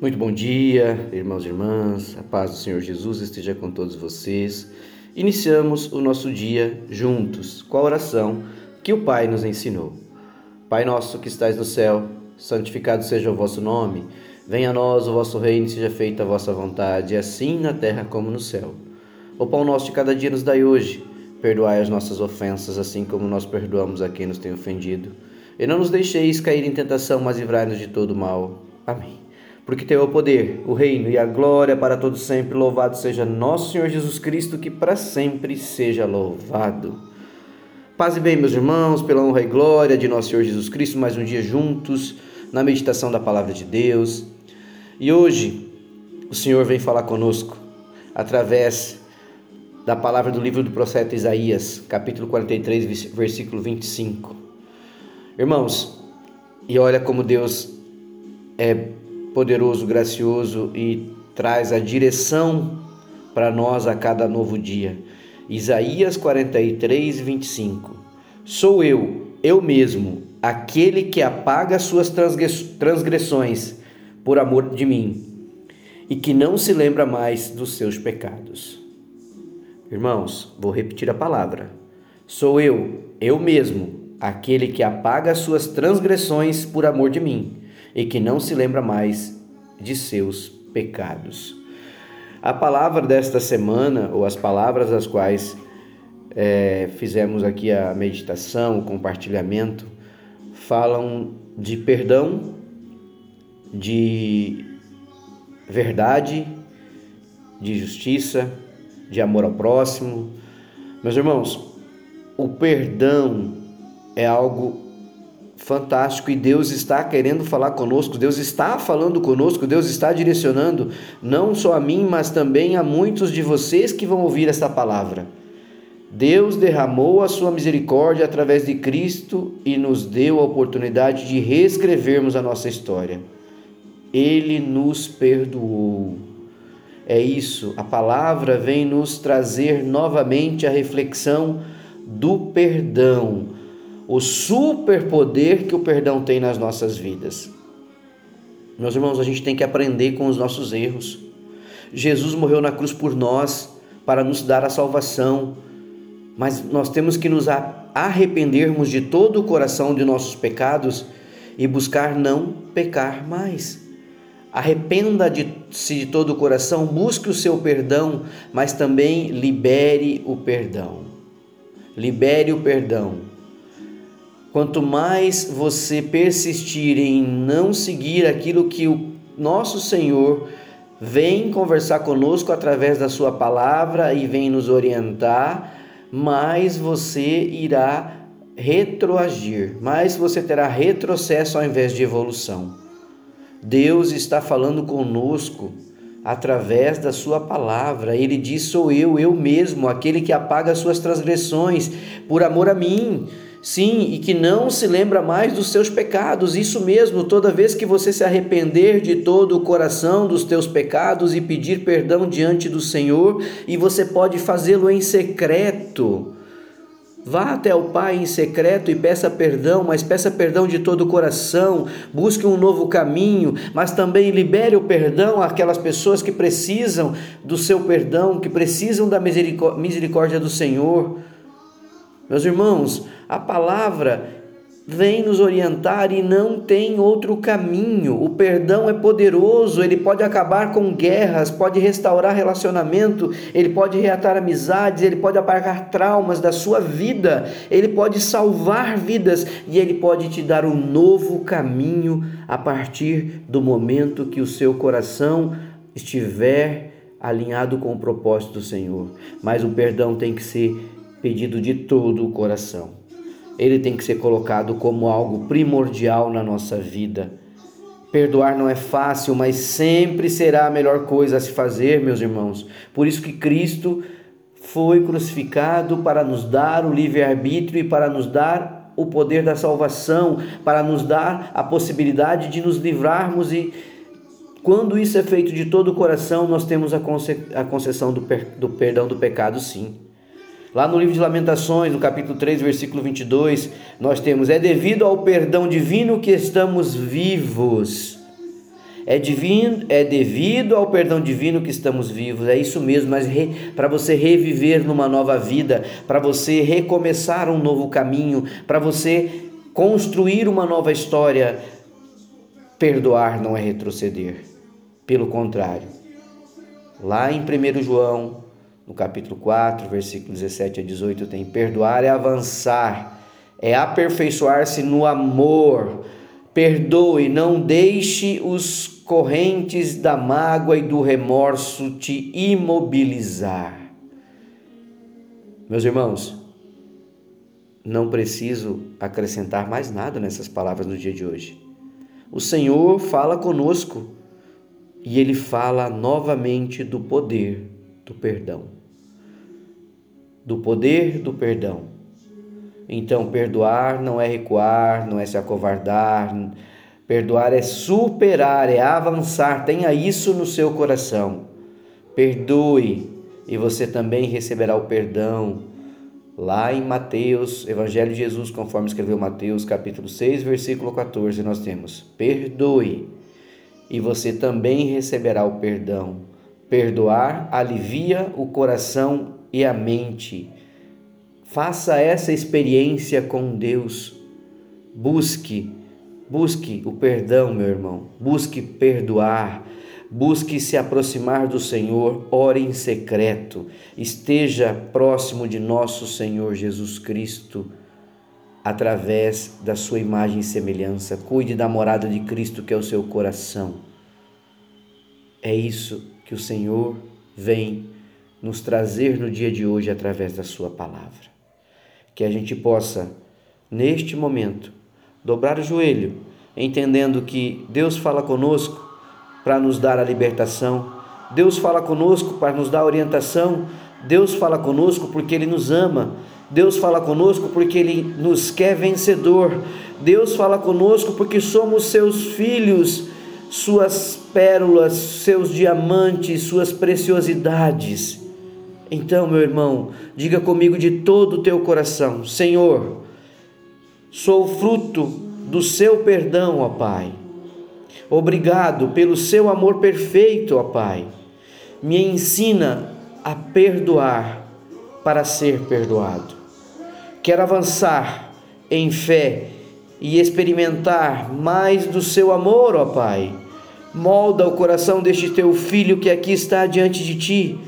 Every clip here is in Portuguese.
Muito bom dia, irmãos e irmãs. A paz do Senhor Jesus esteja com todos vocês. Iniciamos o nosso dia juntos com a oração que o Pai nos ensinou. Pai nosso que estais no céu, santificado seja o vosso nome. Venha a nós o vosso reino, seja feita a vossa vontade, assim na terra como no céu. O pão nosso de cada dia nos dai hoje. Perdoai as nossas ofensas, assim como nós perdoamos a quem nos tem ofendido. E não nos deixeis cair em tentação, mas livrai-nos de todo mal. Amém porque teu o poder, o reino e a glória para todos sempre. Louvado seja nosso Senhor Jesus Cristo, que para sempre seja louvado. Paz e bem, meus irmãos, pela honra e glória de nosso Senhor Jesus Cristo, mais um dia juntos na meditação da palavra de Deus. E hoje o Senhor vem falar conosco através da palavra do livro do profeta Isaías, capítulo 43, versículo 25. Irmãos, e olha como Deus é poderoso, gracioso e traz a direção para nós a cada novo dia. Isaías 43, 25. Sou eu, eu mesmo, aquele que apaga suas transgressões por amor de mim e que não se lembra mais dos seus pecados. Irmãos, vou repetir a palavra. Sou eu, eu mesmo, aquele que apaga suas transgressões por amor de mim e que não se lembra mais de seus pecados. A palavra desta semana, ou as palavras das quais é, fizemos aqui a meditação, o compartilhamento, falam de perdão, de verdade, de justiça, de amor ao próximo. Meus irmãos, o perdão é algo fantástico e Deus está querendo falar conosco, Deus está falando conosco, Deus está direcionando não só a mim, mas também a muitos de vocês que vão ouvir esta palavra. Deus derramou a sua misericórdia através de Cristo e nos deu a oportunidade de reescrevermos a nossa história. Ele nos perdoou. É isso, a palavra vem nos trazer novamente a reflexão do perdão o superpoder que o perdão tem nas nossas vidas. Meus irmãos, a gente tem que aprender com os nossos erros. Jesus morreu na cruz por nós para nos dar a salvação, mas nós temos que nos arrependermos de todo o coração de nossos pecados e buscar não pecar mais. Arrependa-se de todo o coração, busque o seu perdão, mas também libere o perdão. Libere o perdão. Quanto mais você persistir em não seguir aquilo que o nosso Senhor vem conversar conosco através da Sua palavra e vem nos orientar, mais você irá retroagir, mais você terá retrocesso ao invés de evolução. Deus está falando conosco através da sua palavra. Ele diz: "Sou eu, eu mesmo, aquele que apaga as suas transgressões por amor a mim". Sim, e que não se lembra mais dos seus pecados. Isso mesmo, toda vez que você se arrepender de todo o coração dos teus pecados e pedir perdão diante do Senhor, e você pode fazê-lo em secreto. Vá até o Pai em secreto e peça perdão, mas peça perdão de todo o coração. Busque um novo caminho, mas também libere o perdão àquelas pessoas que precisam do seu perdão, que precisam da misericórdia do Senhor. Meus irmãos, a palavra vem nos orientar e não tem outro caminho. O perdão é poderoso, ele pode acabar com guerras, pode restaurar relacionamento, ele pode reatar amizades, ele pode apagar traumas da sua vida, ele pode salvar vidas e ele pode te dar um novo caminho a partir do momento que o seu coração estiver alinhado com o propósito do Senhor. Mas o perdão tem que ser pedido de todo o coração. Ele tem que ser colocado como algo primordial na nossa vida. Perdoar não é fácil, mas sempre será a melhor coisa a se fazer, meus irmãos. Por isso que Cristo foi crucificado para nos dar o livre-arbítrio e para nos dar o poder da salvação, para nos dar a possibilidade de nos livrarmos e quando isso é feito de todo o coração, nós temos a concessão do, per do perdão do pecado, sim. Lá no livro de Lamentações, no capítulo 3, versículo 22, nós temos: É devido ao perdão divino que estamos vivos. É, divino, é devido ao perdão divino que estamos vivos, é isso mesmo, mas para você reviver numa nova vida, para você recomeçar um novo caminho, para você construir uma nova história, perdoar não é retroceder, pelo contrário. Lá em 1 João, no capítulo 4, versículo 17 a 18, tem: perdoar é avançar, é aperfeiçoar-se no amor Perdoe, não deixe os correntes da mágoa e do remorso te imobilizar. Meus irmãos, não preciso acrescentar mais nada nessas palavras no dia de hoje. O Senhor fala conosco e ele fala novamente do poder do perdão. Do poder do perdão. Então, perdoar não é recuar, não é se acovardar. Perdoar é superar, é avançar. Tenha isso no seu coração. Perdoe e você também receberá o perdão. Lá em Mateus, Evangelho de Jesus, conforme escreveu Mateus, capítulo 6, versículo 14, nós temos: Perdoe e você também receberá o perdão. Perdoar alivia o coração e a mente Faça essa experiência com Deus. Busque, busque o perdão, meu irmão. Busque perdoar. Busque se aproximar do Senhor, ore em secreto, esteja próximo de nosso Senhor Jesus Cristo, através da sua imagem e semelhança. Cuide da morada de Cristo, que é o seu coração. É isso que o Senhor vem nos trazer no dia de hoje através da Sua palavra. Que a gente possa, neste momento, dobrar o joelho, entendendo que Deus fala conosco para nos dar a libertação, Deus fala conosco para nos dar orientação, Deus fala conosco porque Ele nos ama, Deus fala conosco porque Ele nos quer vencedor, Deus fala conosco porque somos seus filhos, suas pérolas, seus diamantes, suas preciosidades. Então, meu irmão, diga comigo de todo o teu coração: Senhor, sou fruto do seu perdão, ó Pai. Obrigado pelo seu amor perfeito, ó Pai. Me ensina a perdoar para ser perdoado. Quero avançar em fé e experimentar mais do seu amor, ó Pai. Molda o coração deste teu filho que aqui está diante de ti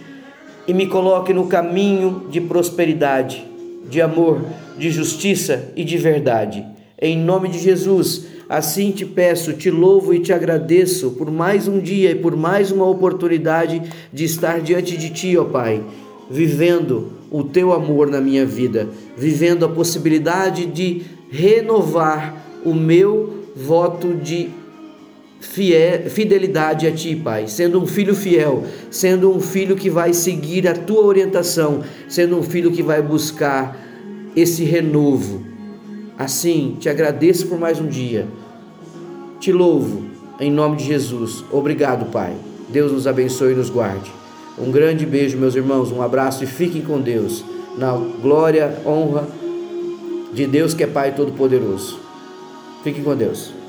e me coloque no caminho de prosperidade, de amor, de justiça e de verdade. Em nome de Jesus, assim te peço, te louvo e te agradeço por mais um dia e por mais uma oportunidade de estar diante de ti, ó Pai, vivendo o teu amor na minha vida, vivendo a possibilidade de renovar o meu voto de fidelidade a Ti, Pai, sendo um filho fiel, sendo um filho que vai seguir a Tua orientação, sendo um filho que vai buscar esse renovo. Assim, te agradeço por mais um dia, te louvo em nome de Jesus. Obrigado, Pai. Deus nos abençoe e nos guarde. Um grande beijo, meus irmãos, um abraço e fiquem com Deus, na glória, honra de Deus que é Pai Todo-Poderoso. Fiquem com Deus.